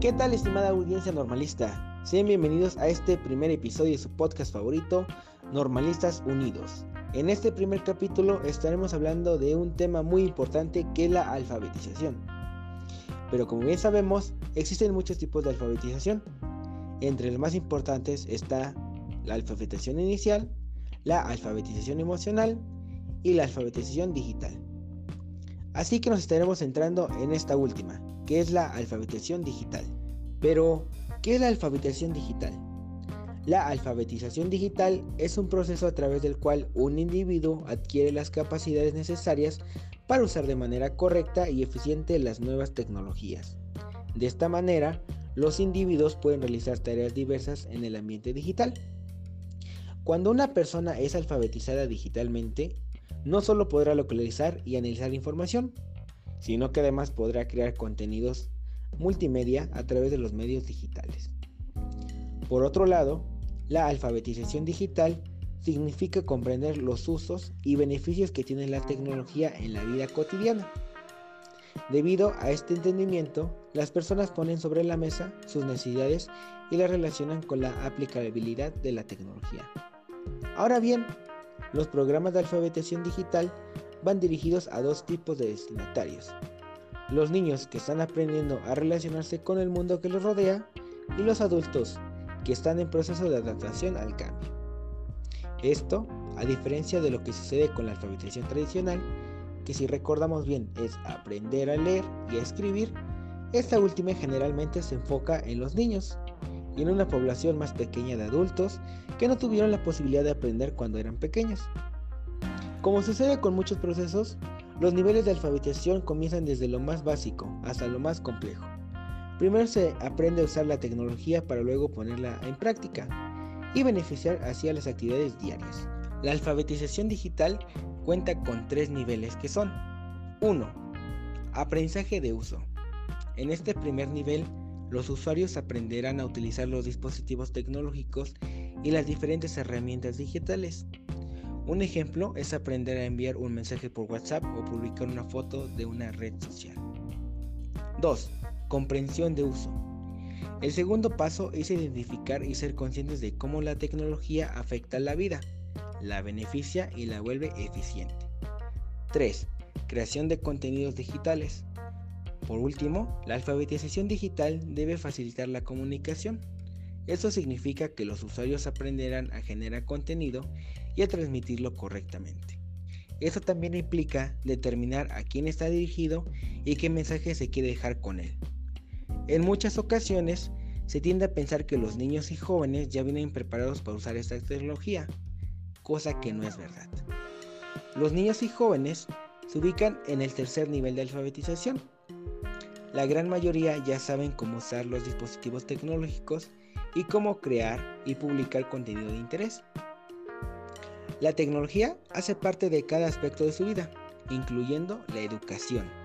¿Qué tal estimada audiencia normalista? Sean bienvenidos a este primer episodio de su podcast favorito, Normalistas Unidos. En este primer capítulo estaremos hablando de un tema muy importante que es la alfabetización. Pero como bien sabemos, existen muchos tipos de alfabetización. Entre los más importantes está la alfabetización inicial, la alfabetización emocional y la alfabetización digital. Así que nos estaremos centrando en esta última, que es la alfabetización digital. Pero, ¿qué es la alfabetización digital? La alfabetización digital es un proceso a través del cual un individuo adquiere las capacidades necesarias para usar de manera correcta y eficiente las nuevas tecnologías. De esta manera, los individuos pueden realizar tareas diversas en el ambiente digital. Cuando una persona es alfabetizada digitalmente, no solo podrá localizar y analizar información, sino que además podrá crear contenidos multimedia a través de los medios digitales. Por otro lado, la alfabetización digital significa comprender los usos y beneficios que tiene la tecnología en la vida cotidiana. Debido a este entendimiento, las personas ponen sobre la mesa sus necesidades y las relacionan con la aplicabilidad de la tecnología. Ahora bien, los programas de alfabetización digital van dirigidos a dos tipos de destinatarios. Los niños que están aprendiendo a relacionarse con el mundo que los rodea y los adultos que están en proceso de adaptación al cambio. Esto, a diferencia de lo que sucede con la alfabetización tradicional, que si recordamos bien es aprender a leer y a escribir, esta última generalmente se enfoca en los niños y en una población más pequeña de adultos que no tuvieron la posibilidad de aprender cuando eran pequeños. Como sucede con muchos procesos, los niveles de alfabetización comienzan desde lo más básico hasta lo más complejo. Primero se aprende a usar la tecnología para luego ponerla en práctica y beneficiar así a las actividades diarias. La alfabetización digital cuenta con tres niveles que son 1. Aprendizaje de uso. En este primer nivel, los usuarios aprenderán a utilizar los dispositivos tecnológicos y las diferentes herramientas digitales. Un ejemplo es aprender a enviar un mensaje por WhatsApp o publicar una foto de una red social. 2. Comprensión de uso. El segundo paso es identificar y ser conscientes de cómo la tecnología afecta la vida, la beneficia y la vuelve eficiente. 3. Creación de contenidos digitales. Por último, la alfabetización digital debe facilitar la comunicación. Eso significa que los usuarios aprenderán a generar contenido y a transmitirlo correctamente. Eso también implica determinar a quién está dirigido y qué mensaje se quiere dejar con él. En muchas ocasiones se tiende a pensar que los niños y jóvenes ya vienen preparados para usar esta tecnología, cosa que no es verdad. Los niños y jóvenes se ubican en el tercer nivel de alfabetización. La gran mayoría ya saben cómo usar los dispositivos tecnológicos y cómo crear y publicar contenido de interés. La tecnología hace parte de cada aspecto de su vida, incluyendo la educación.